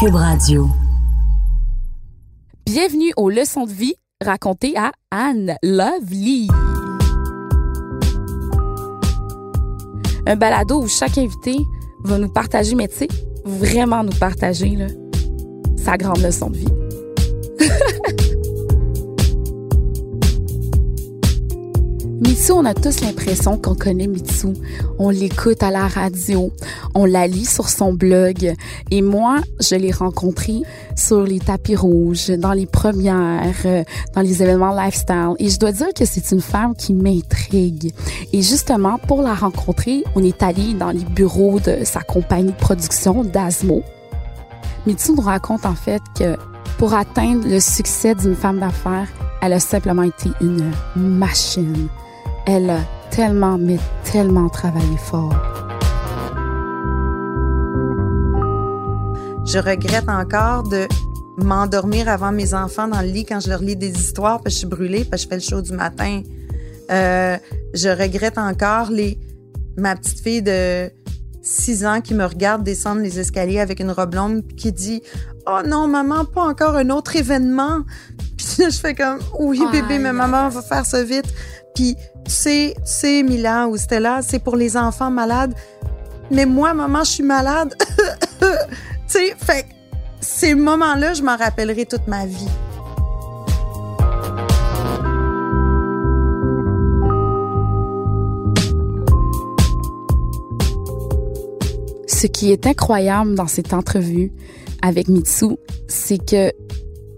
Cube Radio. Bienvenue aux leçons de vie racontées à Anne Lovely. Un balado où chaque invité va nous partager, mais tu sais, vraiment nous partager sa grande leçon de vie. Mitsu, on a tous l'impression qu'on connaît Mitsu. On l'écoute à la radio, on la lit sur son blog. Et moi, je l'ai rencontrée sur les tapis rouges, dans les premières, euh, dans les événements lifestyle. Et je dois dire que c'est une femme qui m'intrigue. Et justement, pour la rencontrer, on est allé dans les bureaux de sa compagnie de production, Dasmo. Mitsu nous raconte en fait que pour atteindre le succès d'une femme d'affaires, elle a simplement été une machine. Elle a tellement, mais tellement travaillé fort. Je regrette encore de m'endormir avant mes enfants dans le lit quand je leur lis des histoires parce que je suis brûlée parce que je fais le show du matin. Euh, je regrette encore les ma petite fille de 6 ans qui me regarde descendre les escaliers avec une robe longue puis qui dit "Oh non maman, pas encore un autre événement." Puis là, je fais comme "Oui bébé, mais maman va faire ça vite." Puis tu sais Mila ou Stella, c'est pour les enfants malades. Mais moi maman, je suis malade. tu sais, fait ces moments-là, je m'en rappellerai toute ma vie. Ce qui est incroyable dans cette entrevue avec Mitsu, c'est que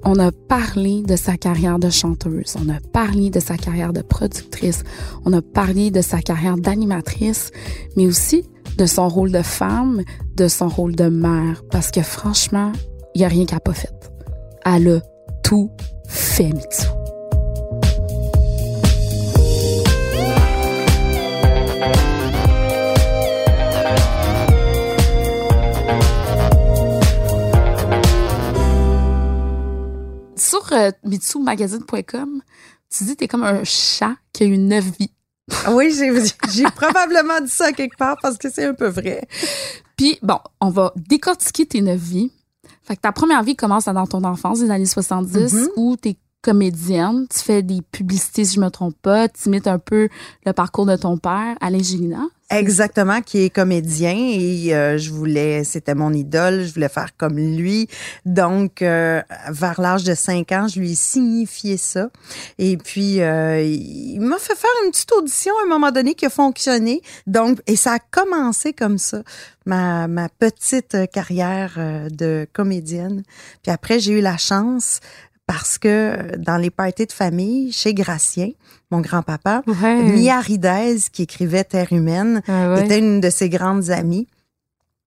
on a parlé de sa carrière de chanteuse, on a parlé de sa carrière de productrice, on a parlé de sa carrière d'animatrice, mais aussi de son rôle de femme, de son rôle de mère, parce que franchement, il n'y a rien n'a pas fait. Elle a tout fait, Mitsu. Sur euh, mitsumagazine.com, tu dis que t'es comme un chat qui a eu neuf vies. Oui, j'ai probablement dit ça quelque part parce que c'est un peu vrai. Puis, bon, on va décortiquer tes neuf vies. Fait que ta première vie commence dans ton enfance, des années 70, Mhm. où t'es comédienne, tu fais des publicités, si je me trompe pas, tu imites un peu le parcours de ton père, Alain Gélina. Exactement, qui est comédien et euh, je voulais, c'était mon idole, je voulais faire comme lui. Donc, euh, vers l'âge de 5 ans, je lui ai signifié ça. Et puis, euh, il m'a fait faire une petite audition à un moment donné qui a fonctionné. Donc, et ça a commencé comme ça, ma, ma petite carrière euh, de comédienne. Puis après, j'ai eu la chance parce que euh, dans les parties de famille, chez Gracien, mon grand-papa, Ouais. Mia Ridez, qui écrivait Terre humaine, Ah ouais. était une de ses grandes amies.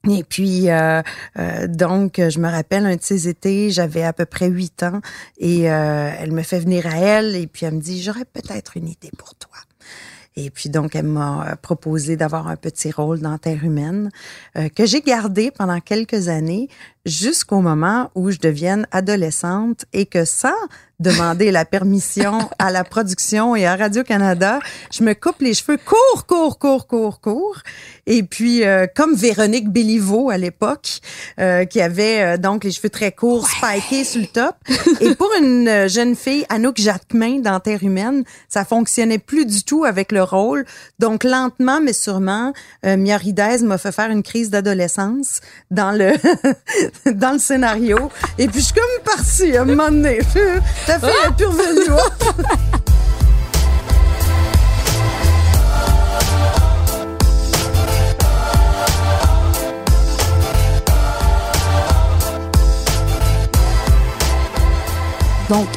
Et puis, euh, euh, donc, je me rappelle un de ces étés, j'avais à peu près huit ans, et euh, elle me fait venir à elle, et puis elle me dit, j'aurais peut-être une idée pour toi. Et puis donc, elle m'a euh, proposé d'avoir un petit rôle dans Terre humaine euh, que j'ai gardé pendant quelques années jusqu'au moment où je devienne adolescente et que sans demander la permission à la production et à Radio-Canada, je me coupe les cheveux court, court, court, court, court. Et puis, euh, comme Véronique Béliveau à l'époque, euh, qui avait euh, donc les cheveux très courts, spikés sur le top. Et pour une euh, jeune fille, Anouk Jacquemin dans Terre humaine, ça fonctionnait plus du tout avec le rôle. Donc, lentement, mais sûrement, euh, m'a fait faire une crise d'adolescence dans le dans le scénario. Et puis, je suis comme partie à un moment donné. Est! Donc,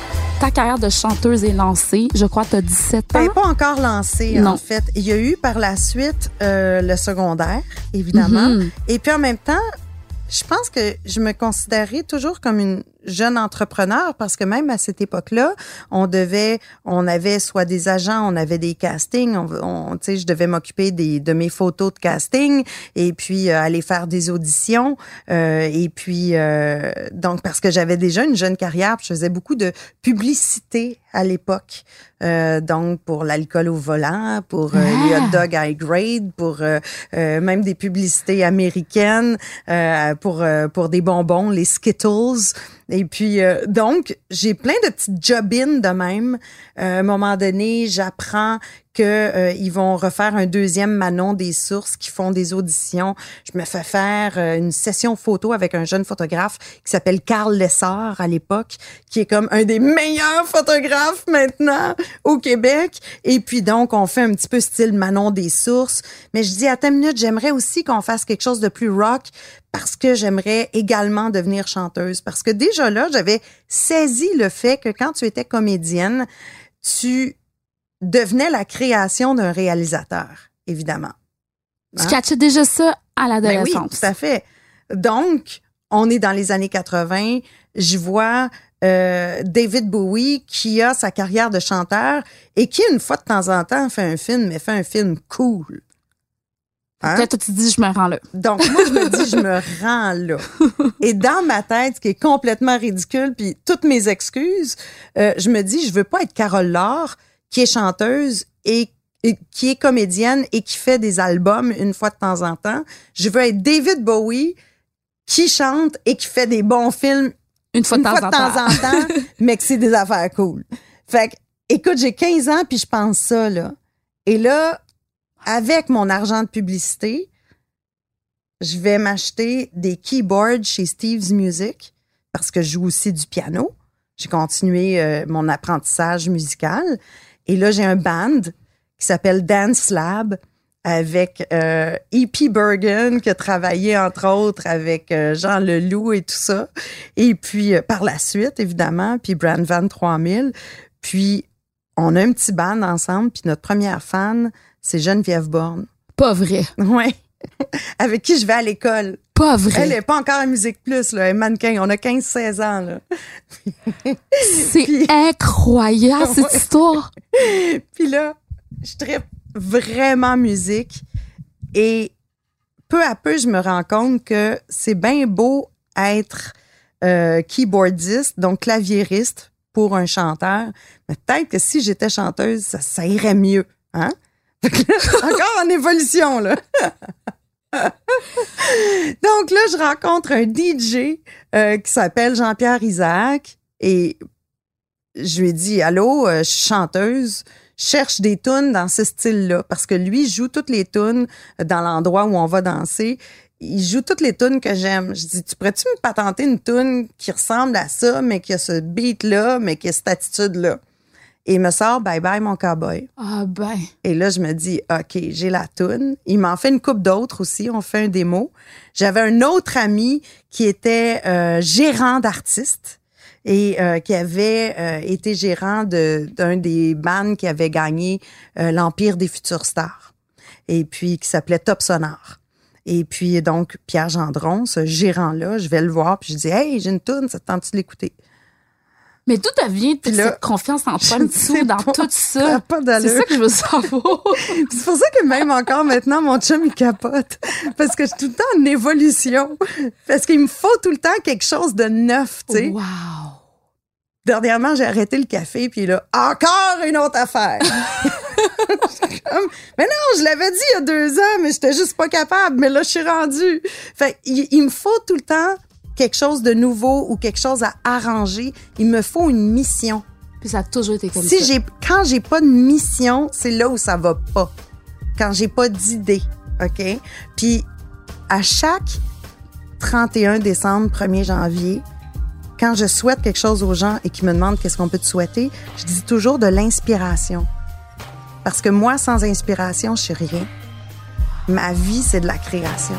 ta carrière de chanteuse est lancée. Je crois que tu as 17 ans. Ben, pas encore lancée, Non. en fait. Il y a eu par la suite euh, le secondaire, évidemment. Mhm. Et puis en même temps, je pense que je me considérais toujours comme une jeune entrepreneur parce que même à cette époque-là, on devait, on avait soit des agents, on avait des castings, on, on- tu sais, je devais m'occuper des de mes photos de casting et puis euh, aller faire des auditions euh, et puis euh, donc parce que j'avais déjà une jeune carrière, je faisais beaucoup de publicité à l'époque. Euh, donc pour l'alcool au volant, pour euh, les hot dogs high grade, pour euh, même des publicités américaines, euh, pour euh, pour des bonbons, les Skittles. Et puis euh, donc j'ai plein de petites job-in de même. Euh, à un moment donné, j'apprends que euh, vont refaire un deuxième Manon des sources qui font des auditions. Je me fais faire euh, une session photo avec un jeune photographe qui s'appelle Carl Lessard à l'époque, qui est comme un des meilleurs photographes maintenant au Québec. Et puis donc, on fait un petit peu style Manon des sources. Mais je dis, attends une minute, j'aimerais aussi qu'on fasse quelque chose de plus rock parce que j'aimerais également devenir chanteuse. Parce que déjà là, j'avais saisi le fait que quand tu étais comédienne, tu devenais la création d'un réalisateur, évidemment. Tu Hein? catchais déjà ça à Ben oui, l'adolescence. tout à fait. Donc, on est dans les années 80. Je vois euh, David Bowie qui a sa carrière de chanteur et qui, une fois de temps en temps, fait un film, mais fait un film cool. Hein? Là, toi, tu te dis, je me rends là. Donc, moi, je me dis, je me rends là. Et dans ma tête, ce qui est complètement ridicule, puis toutes mes excuses, euh, je me dis, je veux pas être Carole Laure, qui est chanteuse et, et qui est comédienne et qui fait des albums une fois de temps en temps. Je veux être David Bowie, qui chante et qui fait des bons films Une fois de une temps fois de temps temps. en temps, mais que c'est des affaires cool. Fait que, écoute, j'ai 15 ans puis je pense ça, là. Et là, avec mon argent de publicité, je vais m'acheter des keyboards chez Steve's Music parce que je joue aussi du piano. J'ai continué euh, mon apprentissage musical. Et là, j'ai un band qui s'appelle Dance Lab avec euh, E.P. Bergen qui a travaillé entre autres avec euh, Jean Leloup et tout ça. Et puis euh, par la suite, évidemment, puis Brand Van 3000. Puis on a un petit band ensemble, puis notre première fan, c'est Geneviève Borne. Pas vrai. Ouais. avec qui je vais à l'école. Pas vrai. Elle est pas encore à Musique Plus, là, elle est mannequin. On a 15-16 ans, là. C'est incroyable, cette Ouais. histoire. Puis là, je tripe vraiment musique et peu à peu, je me rends compte que c'est bien beau être euh, keyboardiste, donc claviériste pour un chanteur, mais peut-être que si j'étais chanteuse, ça, ça irait mieux. Hein? Là, encore en évolution, là. Donc là, je rencontre un DJ euh, qui s'appelle Jean-Pierre Isaac et je lui dit Allô, euh, je chanteuse, cherche des tunes dans ce style-là parce que lui joue toutes les tunes dans l'endroit où on va danser. Il joue toutes les tunes que j'aime. Je dis, tu pourrais-tu me patenter une tune qui ressemble à ça, mais qui a ce beat-là, mais qui a cette attitude-là? Et il me sort Bye Bye mon cowboy. Ah ben. Et là, je me dis, OK, j'ai la toune. Il m'en fait une coupe d'autres aussi. On fait un démo. J'avais un autre ami qui était euh, gérant d'artiste et euh, qui avait euh, été gérant de- d'un des bands qui avait gagné euh, l'Empire des futures stars. Et puis, qui s'appelait Top Sonore. Et puis, donc, Pierre Gendron, ce gérant-là, je vais le voir, puis je dis, Hey, j'ai une toune, ça te tente de l'écouter? Mais d'où te vient toute cette confiance en toi, sais dans pas. tout Ça? Ça? pas C'est ça que je veux savoir. C'est pour ça que même encore maintenant, mon chum, il capote. Parce que je suis tout le temps en évolution. Parce qu'il me faut tout le temps quelque chose de neuf, tu sais. Wow. Dernièrement, j'ai arrêté le café, puis là, encore une autre affaire. Comme, mais non, je l'avais dit il y a deux ans, mais j'étais juste pas capable. Mais là, je suis rendue. Fait il, il me faut tout le temps quelque chose de nouveau ou quelque chose à arranger. Il me faut une mission. Puis ça a toujours été comme Si ça. j'ai quand j'ai pas de mission, c'est là où ça va pas. Quand j'ai pas d'idée, OK? Puis à chaque 31 décembre, 1er janvier, quand je souhaite quelque chose aux gens et qu'ils me demandent qu'est-ce qu'on peut te souhaiter, je dis toujours de l'inspiration. Parce que moi sans inspiration, je suis rien. Ma vie, c'est de la création.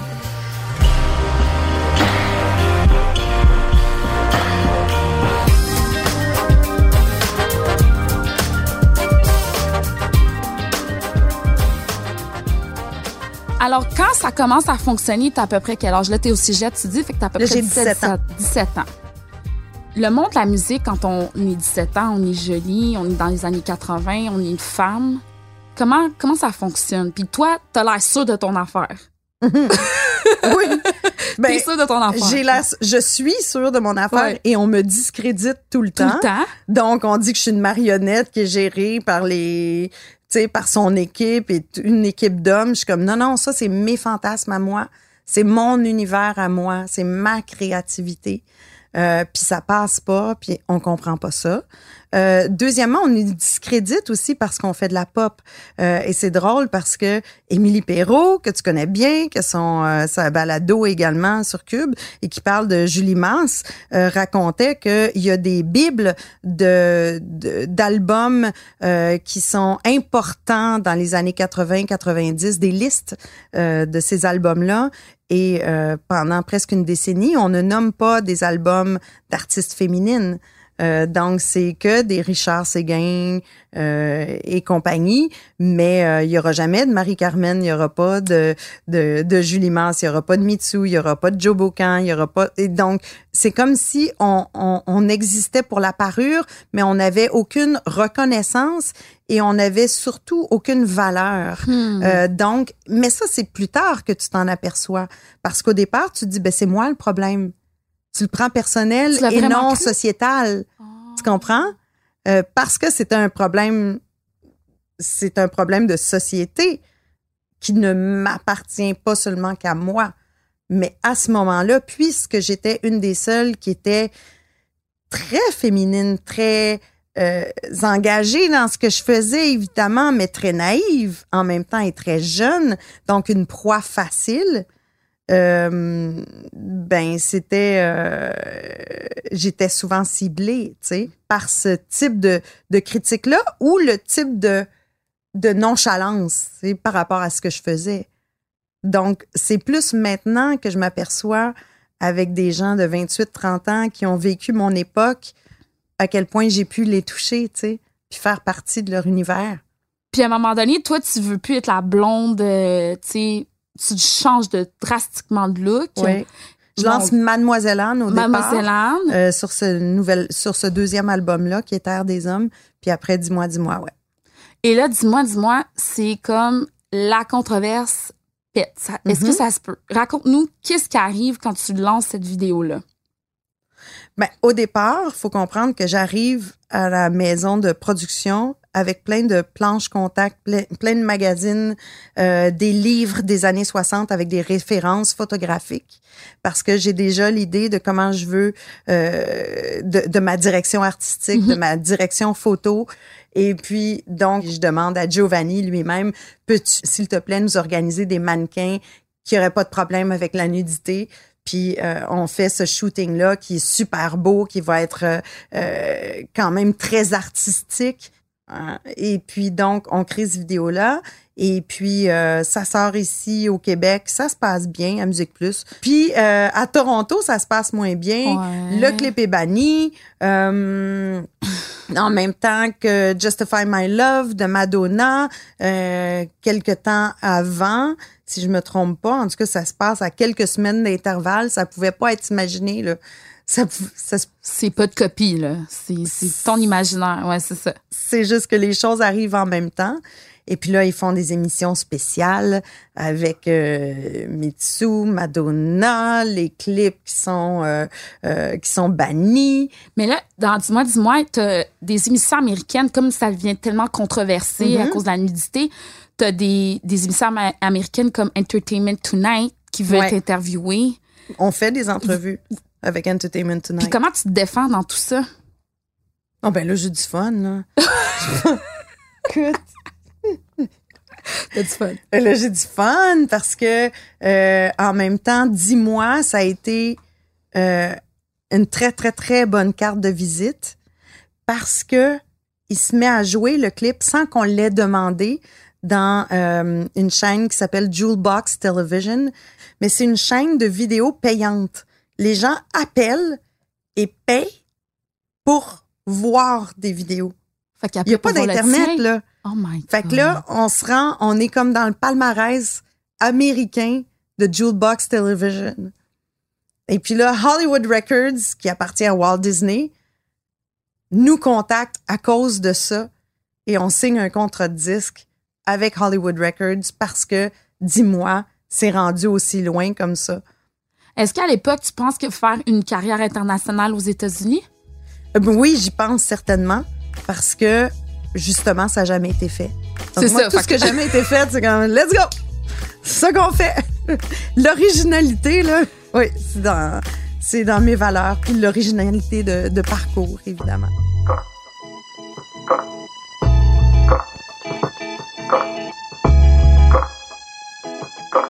Alors, quand ça commence à fonctionner, t'as à peu près quel âge? Là, t'es au cégep, tu dis, fait que t'as à peu Là, près j'ai 17 ans. 17 ans. Le monde de la musique, quand on est 17 ans, on est joli, on est dans les années 80, on est une femme. Comment, comment ça fonctionne? Puis toi, t'as l'air sûr de ton affaire. Oui. Ben, T'es sûr de ton affaire. j'ai la, je suis sûre de mon affaire Ouais. et on me discrédite tout le tout temps. le temps. Donc, on dit que je suis une marionnette qui est gérée par les, sais, par son équipe et une équipe d'hommes. Je suis comme, non, non, ça, c'est mes fantasmes à moi. C'est mon univers à moi. C'est ma créativité. Euh, puis ça passe pas, puis on comprend pas ça. Euh, deuxièmement, on nous discrédite aussi parce qu'on fait de la pop. Euh, et c'est drôle parce que Émilie Perrault, que tu connais bien, que son euh, sa balado également sur Cube et qui parle de Julie Mance, euh, racontait qu'il y a des bibles de d'albums euh, qui sont importants dans les années 80-90, des listes euh, de ces albums-là. Et pendant presque une décennie, on ne nomme pas des albums d'artistes féminines. Euh, donc, c'est que des Richard Séguin euh, et compagnie, mais euh, il y aura jamais de Marie-Carmen, il y aura pas de, de, de Julie Mance, il y aura pas de Mitsu, il y aura pas de Joe Bocan, il y aura pas... Et donc, c'est comme si on, on, on existait pour la parure, mais on n'avait aucune reconnaissance et on n'avait surtout aucune valeur. Hmm. Euh, donc, mais ça, c'est plus tard que tu t'en aperçois. Parce qu'au départ, tu te dis, ben, c'est moi le problème. Tu le prends personnel et non cru? sociétal. Tu comprends? Euh, parce que c'est un problème, c'est un problème de société qui ne m'appartient pas seulement qu'à moi. Mais à ce moment-là, puisque j'étais une des seules qui était très féminine, très euh, engagée dans ce que je faisais, évidemment, mais très naïve en même temps et très jeune, donc une proie facile. Euh, ben c'était euh, j'étais souvent ciblée tu sais par ce type de de critique là ou le type de de nonchalance tu sais, par rapport à ce que je faisais. Donc c'est plus maintenant que je m'aperçois avec des gens de 28 30 ans qui ont vécu mon époque à quel point j'ai pu les toucher tu sais puis faire partie de leur univers. Puis à un moment donné, toi, tu veux plus être la blonde, euh, tu sais, tu changes de drastiquement de look. je lance Mademoiselle Anne au départ Anne. euh, sur ce nouvel sur ce deuxième album là qui est Terre des hommes puis après dis-moi dis-moi ouais Et là, dis-moi, dis-moi, c'est comme la controverse pète. Est-ce Mhm. que ça se peut? Raconte-nous qu'est-ce qui arrive quand tu lances cette vidéo-là? ben au départ faut comprendre que j'arrive à la maison de production avec plein de planches contacts, plein, plein de magazines, euh, des livres des années 60 avec des références photographiques, parce que j'ai déjà l'idée de comment je veux, euh, de, de ma direction artistique, de ma direction photo. Et puis, donc, je demande à Giovanni lui-même, peux-tu, s'il te plaît, nous organiser des mannequins qui n'auraient pas de problème avec la nudité? Puis euh, on fait ce shooting-là qui est super beau, qui va être euh, euh, quand même très artistique. Hein. Et puis donc, on crée cette vidéo-là. Et puis, euh, ça sort ici au Québec. Ça se passe bien à Musique Plus. Puis, euh, à Toronto, ça se passe moins bien. Ouais. Le clip est banni. Euh, en même temps que Justify My Love de Madonna, euh, quelques temps avant, si je me trompe pas. En tout cas, ça se passe à quelques semaines d'intervalle. Ça pouvait pas être imaginé, là. Ça, ça C'est pas de copie, là. C'est ton imaginaire. Ouais, c'est ça. c'est juste que les choses arrivent en même temps. Et puis là, ils font des émissions spéciales avec euh, Mitsu, Madonna, les clips qui sont euh, euh, qui sont bannis. Mais là, dans Dis-moi, dis-moi, t'as des émissions américaines, comme ça devient tellement controversé à Mhm. cause de la nudité, t'as des, des émissions américaines comme Entertainment Tonight qui veulent Ouais. t'interviewer. On fait des entrevues avec Entertainment Puis Tonight. comment tu te défends dans tout ça? Oh ben là, j'ai du fun, là. Écoute, T'as du fun. Euh, Là, j'ai du fun parce que euh, en même temps, dix mois, ça a été euh, une très, très, très bonne carte de visite parce que il se met à jouer le clip sans qu'on l'ait demandé dans euh, une chaîne qui s'appelle Jewelbox Television. Mais c'est une chaîne de vidéos payante. Les gens appellent et payent pour voir des vidéos. Fait Il n'y a pas d'Internet, là. Oh my God. Fait que là, on se rend, on est comme dans le palmarès américain de Jewelbox Television. Et puis là, Hollywood Records, qui appartient à Walt Disney, nous contacte à cause de ça et on signe un contrat de disque avec Hollywood Records parce que, dis-moi, c'est rendu aussi loin comme ça. Est-ce qu'à l'époque, tu penses que faire une carrière internationale aux États-Unis? Euh, ben oui, j'y pense certainement parce que, justement, ça n'a jamais été fait. C'est ça. Tout ce que jamais été fait, c'est comme, let's go! C'est ça qu'on fait. L'originalité, là, oui, c'est dans, mes valeurs, puis l'originalité de, de parcours, évidemment.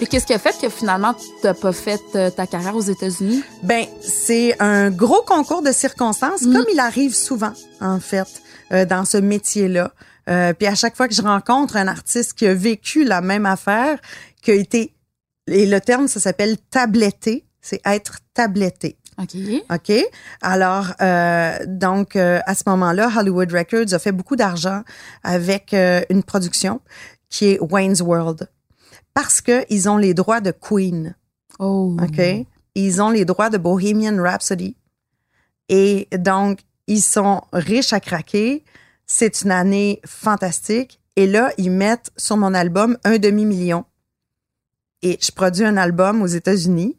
Et qu'est-ce qui a fait que finalement, tu n'as pas fait euh, ta carrière aux États-Unis? Ben, c'est un gros concours de circonstances, Mm. comme il arrive souvent, en fait, euh, dans ce métier-là. Euh, puis à chaque fois que je rencontre un artiste qui a vécu la même affaire, qui a été, et le terme, ça s'appelle tabletté, c'est être tabletté. OK. OK? Alors, euh, donc, euh, à ce moment-là, Hollywood Records a fait beaucoup d'argent avec euh, une production qui est Wayne's World. Parce qu'ils ont les droits de Queen. Oh. OK? Ils ont les droits de Bohemian Rhapsody. Et donc, ils sont riches à craquer. C'est une année fantastique. Et là, ils mettent sur mon album un demi-million. Et je produis un album aux États-Unis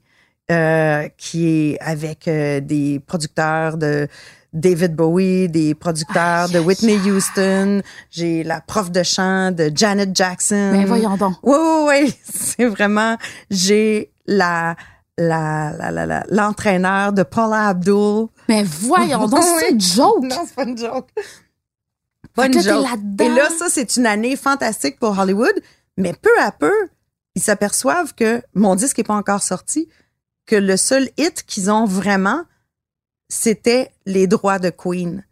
euh, qui est avec euh, des producteurs de David Bowie, des producteurs Aïe, de Whitney. Houston. J'ai la prof de chant de Janet Jackson. Ben voyons donc. Oui, oui, oui. C'est vraiment, j'ai la, la, la, la, l'entraîneur de Paula Abdul. Mais voyons donc, c'est une joke. Non, c'est pas une joke. Pas une joke. là-dedans. Et là, ça, c'est une année fantastique pour Hollywood. Mais peu à peu, ils s'aperçoivent que mon disque n'est pas encore sorti, que le seul hit qu'ils ont vraiment, c'était les droits de Queen.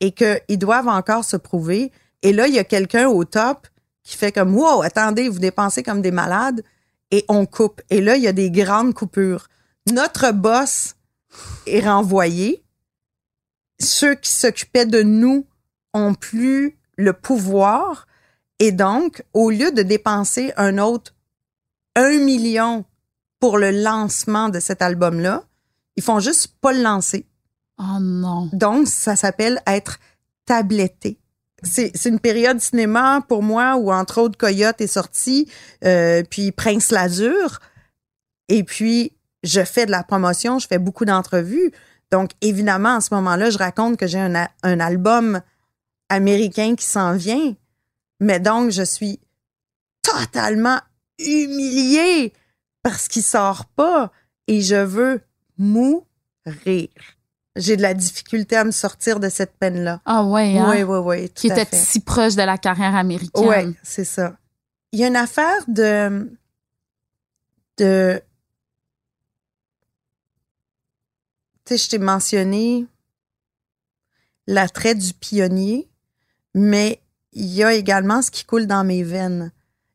Et qu'ils doivent encore se prouver. Et là, il y a quelqu'un au top qui fait comme, wow, attendez, vous dépensez comme des malades. Et on coupe. Et là, il y a des grandes coupures. Notre boss est renvoyé. Ceux qui s'occupaient de nous ont plus le pouvoir. Et donc, au lieu de dépenser un autre un million pour le lancement de cet album-là, ils font juste pas le lancer. Oh non. Donc, ça s'appelle être tabletté. C'est une période cinéma pour moi où, entre autres, Coyote est sorti, euh, puis Prince Lazur. Et puis, je fais de la promotion, je fais beaucoup d'entrevues. Donc, évidemment, en ce moment-là, je raconte que j'ai un album américain qui s'en vient. Mais donc, je suis totalement humiliée parce qu'il sort pas et je veux mourir. J'ai de la difficulté à me sortir de cette peine-là. Ah ouais, hein? Oui, oui, oui. Qui était si proche de la carrière américaine. Oui, c'est ça. Il y a une affaire de. de. Tu sais, je t'ai mentionné l'attrait du pionnier, mais il y a également ce qui coule dans mes veines.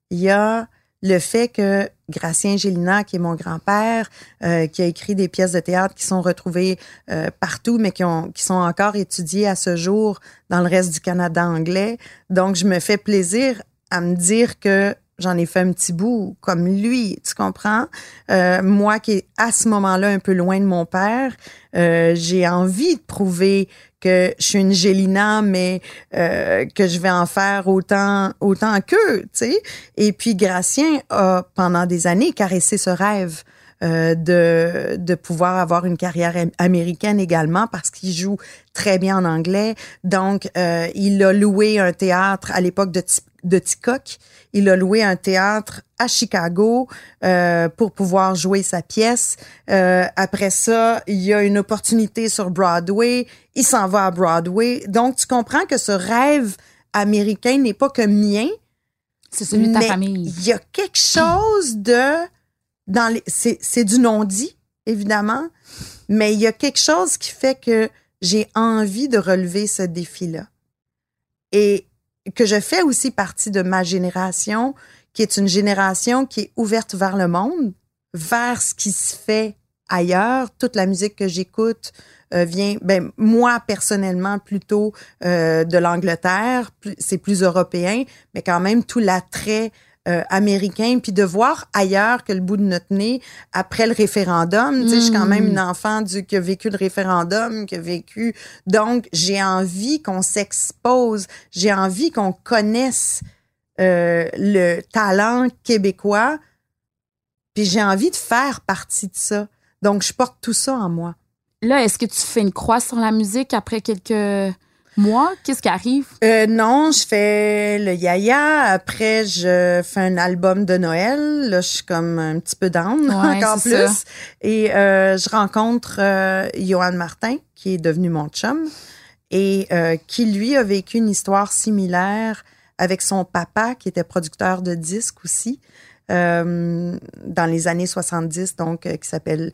Il y a le fait que Gracien Gélina, qui est mon grand-père, euh, qui a écrit des pièces de théâtre qui sont retrouvées euh, partout, mais qui, ont, qui sont encore étudiées à ce jour dans le reste du Canada anglais. Donc, je me fais plaisir à me dire que j'en ai fait un petit bout comme lui, tu comprends? Euh, moi qui est à ce moment-là un peu loin de mon père, euh, j'ai envie de prouver que je suis une Gélina, mais euh, que je vais en faire autant autant qu'eux, tu sais. Et puis Gracien a pendant des années caressé ce rêve. euh, de, de pouvoir avoir une carrière am- américaine également parce qu'il joue très bien en anglais. Donc, euh, il a loué un théâtre à l'époque de, Ti- de Ticoc. Il a loué un théâtre à Chicago euh, pour pouvoir jouer sa pièce. Euh, après ça, il y a une opportunité sur Broadway. Il s'en va à Broadway. Donc, tu comprends que ce rêve américain n'est pas que mien. C'est celui de ta famille. Il y a quelque chose de dans les c'est c'est du non dit évidemment, mais il y a quelque chose qui fait que j'ai envie de relever ce défi-là. Et que je fais aussi partie de ma génération, qui est une génération qui est ouverte vers le monde, vers ce qui se fait ailleurs. Toute la musique que j'écoute euh, vient, ben moi personnellement plutôt euh, de l'Angleterre, c'est plus européen, mais quand même tout l'attrait euh, américain, puis de voir ailleurs que le bout de notre nez après le référendum. Tu sais, je suis quand même une enfant du qui a vécu le référendum, qui a vécu. Donc, j'ai envie qu'on s'expose, j'ai envie qu'on connaisse euh, le talent québécois, puis j'ai envie de faire partie de ça. Donc, je porte tout ça en moi. Là, est-ce que tu fais une croix sur la musique après quelques mois? Qu'est-ce qui arrive? Euh, non, je fais le yaya. Après, je fais un album de Noël. Là, je suis comme un petit peu down Ouais, encore plus. ça. Et euh, je rencontre euh, Johan Martin, qui est devenu mon chum, et euh, qui, lui, a vécu une histoire similaire avec son papa, qui était producteur de disques aussi, euh, dans les années 70, donc, euh, qui s'appelle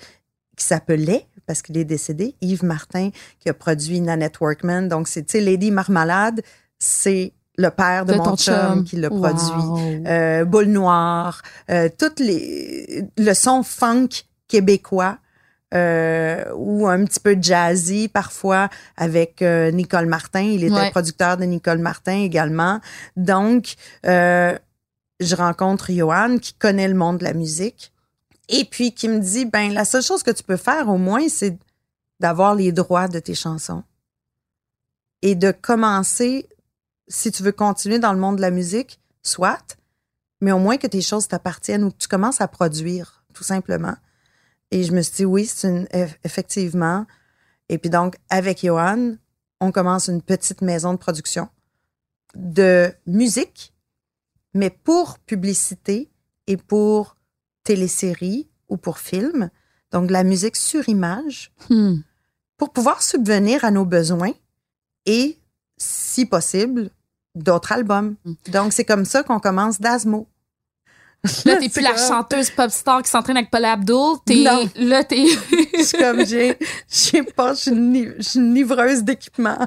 qui s'appelait, parce qu'il est décédé, Yves Martin, qui a produit Nanette Workman. Donc, c'est, tu sais, Lady Marmalade, c'est le père de, De mon chum, chum. qui l'a Wow. produit. Euh, Boule Noire, euh, toutes les... Le son funk québécois, euh, ou un petit peu jazzy parfois avec euh, Nicole Martin. Il était Ouais. producteur de Nicole Martin également. Donc, euh, je rencontre Johan qui connaît le monde de la musique et puis qui me dit ben la seule chose que tu peux faire au moins c'est d'avoir les droits de tes chansons. Et de commencer si tu veux continuer dans le monde de la musique soit mais au moins que tes choses t'appartiennent ou que tu commences à produire tout simplement. Et je me suis dit oui c'est une eff- effectivement. Et puis donc avec Johan on commence une petite maison de production de musique mais pour publicité et pour télésérie ou pour film, donc de la musique sur image, Hmm. pour pouvoir subvenir à nos besoins et, si possible, d'autres albums. Donc, c'est comme ça qu'on commence Dasmo. Là, t'es plus la chanteuse pop star qui s'entraîne avec Paul Abdul. T'es, Non. là, t'es. Je suis comme, j'ai, je sais pas, je suis une, li- je suis une livreuse d'équipement.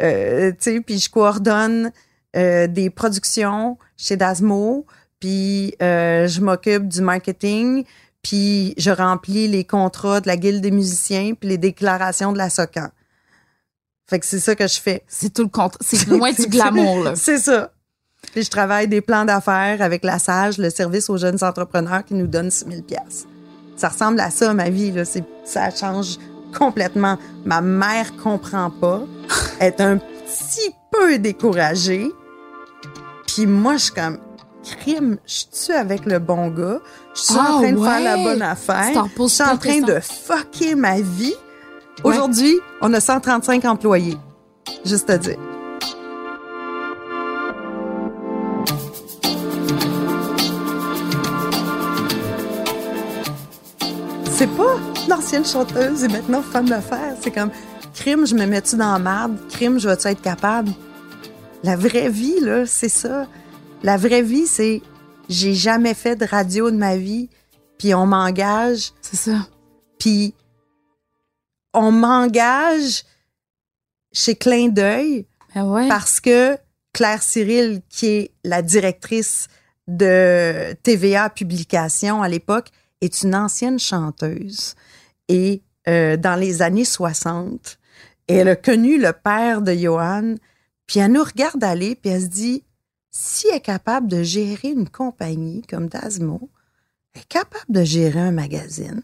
Euh, tu sais, puis je coordonne euh, des productions chez Dasmo, puis euh, je m'occupe du marketing, puis je remplis les contrats de la Guilde des musiciens, puis les déclarations de la SOCAN. Fait que c'est ça que je fais. C'est tout le contraire. C'est loin du glamour, là. C'est ça. Puis je travaille des plans d'affaires avec la SAGE, le service aux jeunes entrepreneurs qui nous donne 6 000 pièces. Ça ressemble à ça, ma vie. Là. Ça change complètement. Ma mère comprend pas. Elle est un petit peu découragée. Puis moi, je suis comme, crime, je suis avec le bon gars? Je suis Ah, en train de ouais. faire la bonne affaire? Je suis en train de fucker ma vie? Ouais. Aujourd'hui, on a 135 employés. Juste à dire. C'est pas l'ancienne chanteuse et maintenant femme d'affaires. C'est comme, crime, je me mets-tu dans la marde? Crime, je vais-tu être capable? La vraie vie, là, c'est ça. La vraie vie, c'est, j'ai jamais fait de radio de ma vie, puis on m'engage, C'est ça. puis on m'engage chez Clin d'œil Ben ouais. parce que Claire Cyril, qui est la directrice de TVA Publication à l'époque, est une ancienne chanteuse. Et euh, dans les années 60, elle a connu le père de Johan, puis elle nous regarde aller, puis elle se dit, si elle est capable de gérer une compagnie comme Dasmo, elle est capable de gérer un magazine.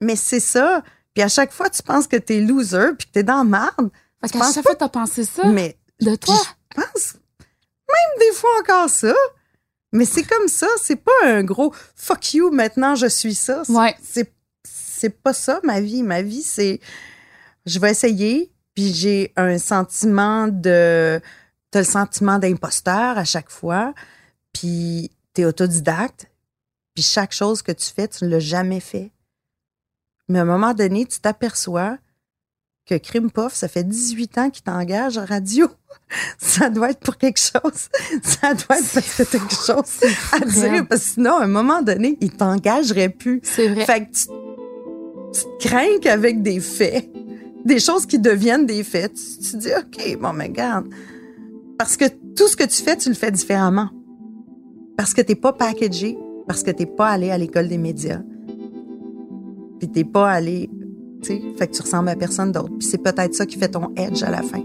Mais c'est ça. Puis à chaque fois, tu penses que t'es loser, puis que t'es dans marde. Tu qu'à chaque fois, t'as pensé ça Mais de toi. je pense même des fois encore ça. Mais c'est comme ça, c'est pas un gros fuck you, maintenant je suis ça. C'est- Ouais. C'est c'est pas ça ma vie. Ma vie, c'est je vais essayer, puis j'ai un sentiment de t'as le sentiment d'imposteur à chaque fois, puis t'es autodidacte, puis chaque chose que tu fais, tu ne l'as jamais fait. Mais à un moment donné, tu t'aperçois que Crime Puff, ça fait 18 ans qu'il t'engage en radio. Ça doit être pour quelque chose. Ça doit être parce que quelque chose à dire. Parce que sinon, à un moment donné, il t'engagerait plus. C'est vrai. Fait que tu, tu te crains qu'avec des faits, des choses qui deviennent des faits, tu, tu dis, OK, bon, mais regarde. Parce que tout ce que tu fais, tu le fais différemment. Parce que t'es pas packagé, parce que t'es pas allé à l'école des médias. Puis t'es pas allé, tu sais, fait que tu ressembles à personne d'autre. Puis c'est peut-être ça qui fait ton edge à la fin.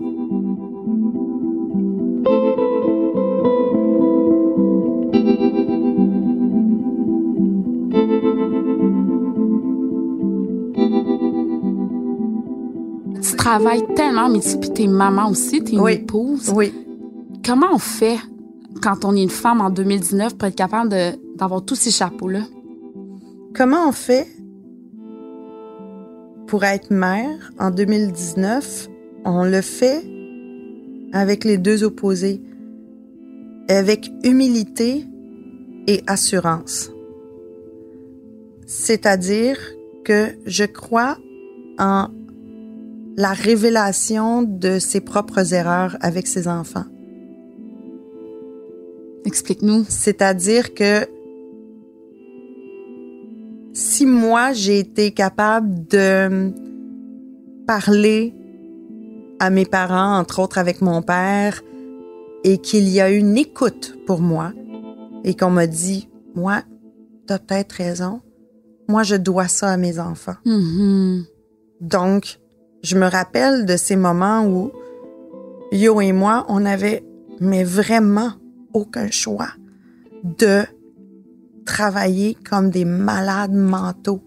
Tu travailles tellement, mais tu t'es maman aussi, t'es une Oui. épouse. Oui. Comment on fait quand on est une femme en 2019 pour être capable d'avoir tous ces chapeaux-là? Comment on fait pour être mère en 2019? On le fait avec les deux opposés, avec humilité et assurance. C'est-à-dire que je crois en la révélation de ses propres erreurs avec ses enfants. Explique-nous. C'est-à-dire que si moi j'ai été capable de parler à mes parents, entre autres avec mon père, et qu'il y a eu une écoute pour moi, et qu'on m'a dit, moi, t'as peut-être raison, moi je dois ça à mes enfants. Mhm. Donc, je me rappelle de ces moments où Yo et moi, on avait, mais vraiment aucun choix de travailler comme des malades mentaux?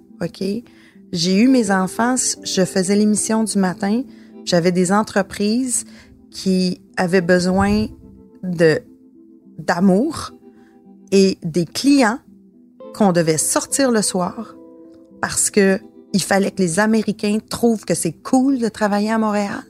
J'ai eu mes enfants, je faisais l'émission du matin, j'avais des entreprises qui avaient besoin d'amour et des clients qu'on devait sortir le soir parce que il fallait que les Américains trouvent que c'est cool de travailler à Montréal,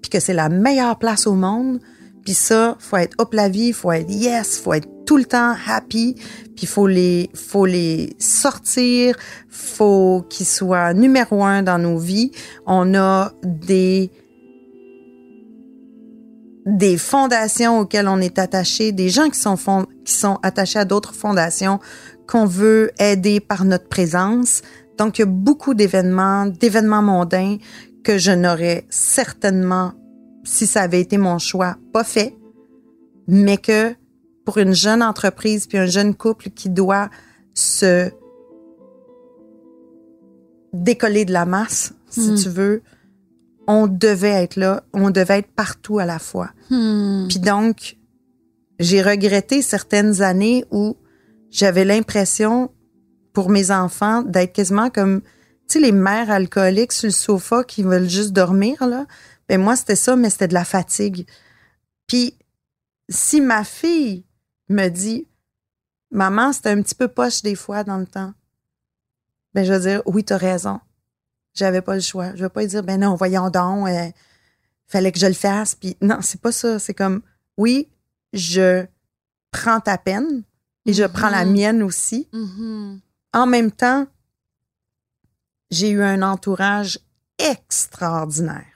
puis que c'est la meilleure place au monde. Puis ça, faut être up la vie, faut être yes, faut être tout le temps happy, puis faut les, faut les sortir, faut qu'ils soient numéro un dans nos vies. On a des des fondations auxquelles on est attaché, des gens qui sont fond- qui sont attachés à d'autres fondations qu'on veut aider par notre présence. Donc, il y a beaucoup d'événements, d'événements mondains que je n'aurais certainement, si ça avait été mon choix, pas fait, mais que pour une jeune entreprise puis un jeune couple qui doit se décoller de la masse, si Hmm. tu veux, on devait être là, on devait être partout à la fois. Hmm. Puis donc, j'ai regretté certaines années où j'avais l'impression, pour mes enfants, d'être quasiment comme, tu sais, les mères alcooliques sur le sofa qui veulent juste dormir, là. Ben moi, c'était ça, mais c'était de la fatigue. Puis, si ma fille me dit, maman, c'était un petit peu poche des fois dans le temps, ben je vais dire, oui, t'as raison. J'avais pas le choix. Je vais pas lui dire, ben non, voyons donc, euh, fallait que je le fasse. Puis non, c'est pas ça. C'est comme, oui, je prends ta peine et je prends la Mhm. mienne aussi. Mhm. En même temps, j'ai eu un entourage extraordinaire.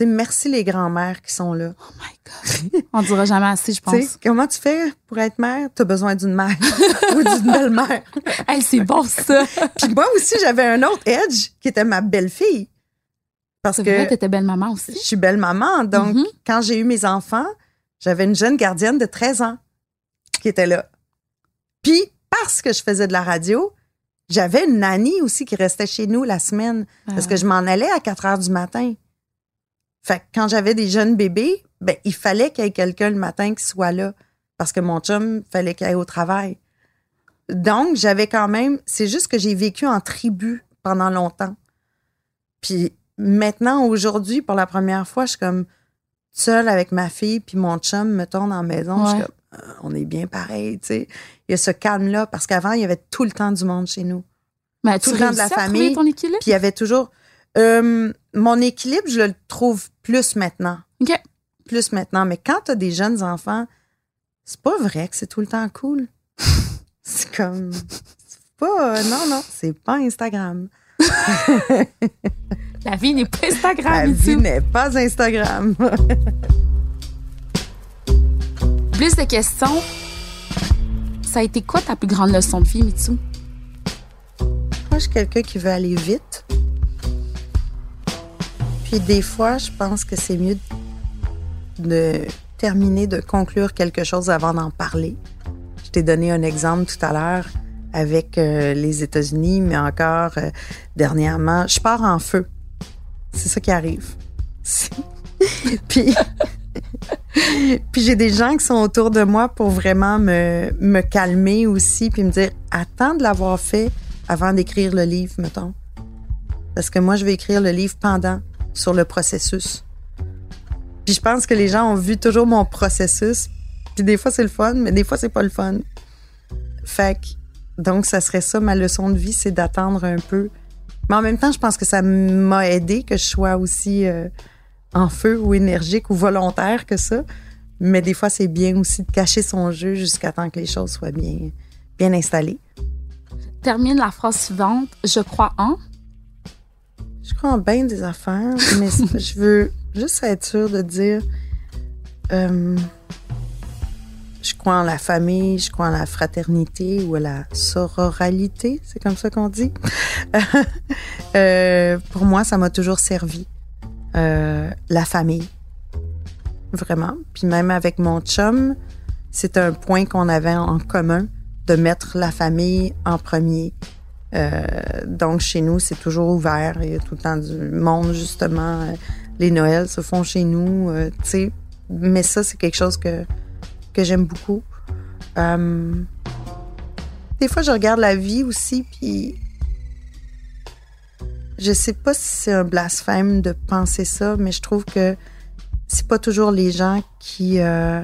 Tu merci les grands-mères qui sont là. Oh my God. On dira jamais assez, je Tu pense. comment tu fais pour être mère? Tu as besoin d'une mère ou d'une belle-mère. Hey, c'est bon, ça. Puis moi aussi, j'avais un autre edge qui était ma belle-fille. Parce que vrai, t'étais belle maman aussi. je suis belle maman. Donc, Mhm. quand j'ai eu mes enfants, j'avais une jeune gardienne de 13 ans qui était là. Puis, parce que je faisais de la radio, j'avais une nanny aussi qui restait chez nous la semaine parce que je m'en allais à 4 heures du matin. Fait que quand j'avais des jeunes bébés, ben, il fallait qu'il y ait quelqu'un le matin qui soit là parce que mon chum fallait qu'il aille au travail. Donc, j'avais quand même, c'est juste que j'ai vécu en tribu pendant longtemps. Puis maintenant, aujourd'hui, pour la première fois, je suis comme seule avec ma fille, puis mon chum me tourne en maison. Je suis comme, euh, on est bien pareil, tu sais. Il y a ce calme-là, parce qu'avant, il y avait tout le temps du monde chez nous. Mais tout le temps de la famille? Puis il y avait toujours... Euh, mon équilibre, je le trouve plus maintenant. OK. plus maintenant. Mais quand tu as des jeunes enfants, c'est pas vrai que c'est tout le temps cool. c'est comme. C'est pas. non, non, c'est pas Instagram. La vie n'est pas Instagram. La vie n'est pas Instagram. plus de questions. Ça a été quoi ta plus grande leçon de vie, Mitsu? Moi, je suis quelqu'un qui veut aller vite. Puis des fois, je pense que c'est mieux de terminer, de conclure quelque chose avant d'en parler. Je t'ai donné un exemple tout à l'heure avec euh, les États-Unis, mais encore euh, dernièrement, je pars en feu. C'est ça qui arrive. puis puis j'ai des gens qui sont autour de moi pour vraiment me, me calmer aussi, puis me dire attends de l'avoir fait avant d'écrire le livre, mettons. Parce que moi, je vais écrire le livre pendant, sur le processus. Puis je pense que les gens ont vu toujours mon processus. Puis des fois, c'est le fun, mais des fois, c'est pas le fun. Fait que, donc, ça serait ça, ma leçon de vie, c'est d'attendre un peu. Mais en même temps, je pense que ça m'a aidé que je sois aussi euh, en feu ou énergique ou volontaire que ça. Mais des fois, c'est bien aussi de cacher son jeu jusqu'à temps que les choses soient bien, bien installées. Termine la phrase suivante. Je crois en. Je crois en bien des affaires, mais je veux juste être sûre de dire. Euh, je crois en la famille, je crois en la fraternité ou à la sororalité, c'est comme ça qu'on dit. euh, pour moi, ça m'a toujours servi. Euh, la famille, vraiment. Puis même avec mon chum, c'est un point qu'on avait en commun de mettre la famille en premier. Euh, donc chez nous, c'est toujours ouvert. Il y a tout le temps du monde justement. Les Noëls se font chez nous, euh, tu sais. Mais ça, c'est quelque chose que que j'aime beaucoup. Euh, des fois, je regarde la vie aussi, puis je sais pas si c'est un blasphème de penser ça, mais je trouve que c'est pas toujours les gens qui euh,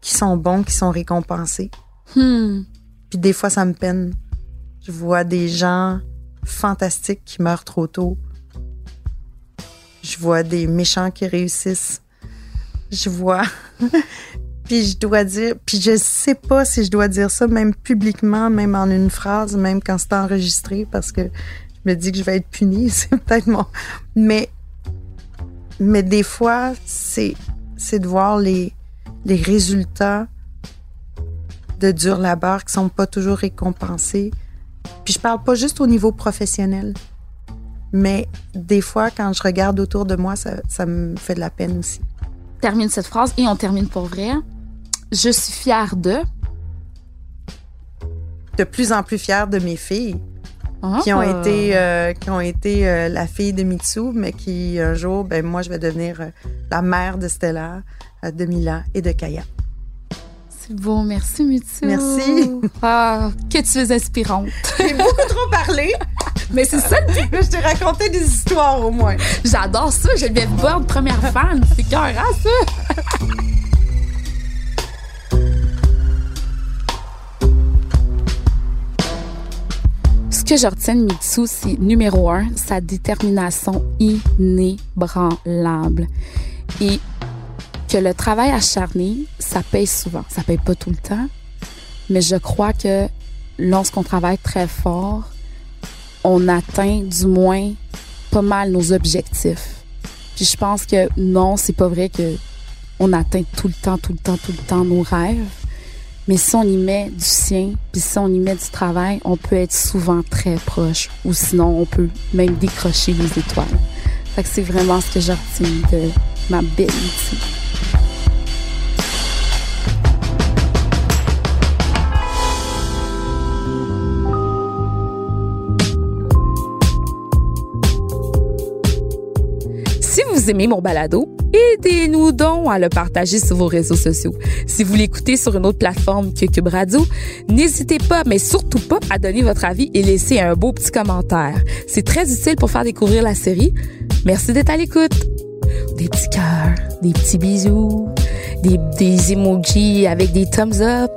qui sont bons qui sont récompensés. Hmm. Puis des fois, ça me peine. Je vois des gens fantastiques qui meurent trop tôt. Je vois des méchants qui réussissent. Je vois. puis je dois dire, puis je sais pas si je dois dire ça, même publiquement, même en une phrase, même quand c'est enregistré, parce que je me dis que je vais être punie. C'est peut-être mon. Mais, mais des fois, c'est, c'est de voir les, les résultats de dur labeur qui sont pas toujours récompensés. Puis je parle pas juste au niveau professionnel, mais des fois, quand je regarde autour de moi, ça, ça me fait de la peine aussi. Termine cette phrase et on termine pour vrai. Je suis fière de. De plus en plus fière de mes filles. Qui ont Ah. été, euh, qui ont été euh, la fille de Mitsu, mais qui un jour, ben moi, je vais devenir euh, la mère de Stella, de Mila et de Kaya. C'est beau, merci Mitsu. Merci. Ah, que tu es inspirante. J'ai beaucoup trop parlé, Mais c'est ça le je t'ai raconté des histoires au moins. J'adore ça. Geneviève Borne, première fan. C'est cœur, ça? Ce que je retiens de Mitsu, c'est numéro un, sa détermination inébranlable. Et que le travail acharné, ça paye souvent. Ça paye pas tout le temps, mais je crois que lorsqu'on travaille très fort, on atteint du moins pas mal nos objectifs. Puis je pense que non, c'est pas vrai que on atteint tout le temps, tout le temps, tout le temps nos rêves. Mais si on y met du sien, puis si on y met du travail, on peut être souvent très proche. Ou sinon, on peut même décrocher les étoiles. Fait que c'est vraiment ce que je retiens de ma belle Mitsu. Aimez mon balado, aidez-nous donc à le partager sur vos réseaux sociaux. Si vous l'écoutez sur une autre plateforme que Cube Radio, n'hésitez pas, mais surtout pas, à donner votre avis et laisser un beau petit commentaire. C'est très utile pour faire découvrir la série. Merci d'être à l'écoute. Des petits cœurs, des petits bisous, des, des emojis avec des thumbs up,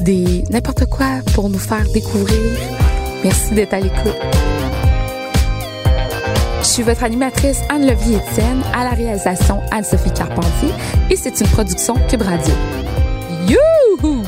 des n'importe quoi pour nous faire découvrir. Merci d'être à l'écoute. Je suis votre animatrice Anne-Levier Etienne, à la réalisation Anne-Sophie Carpentier, et c'est une production Cube Radio. Youhou!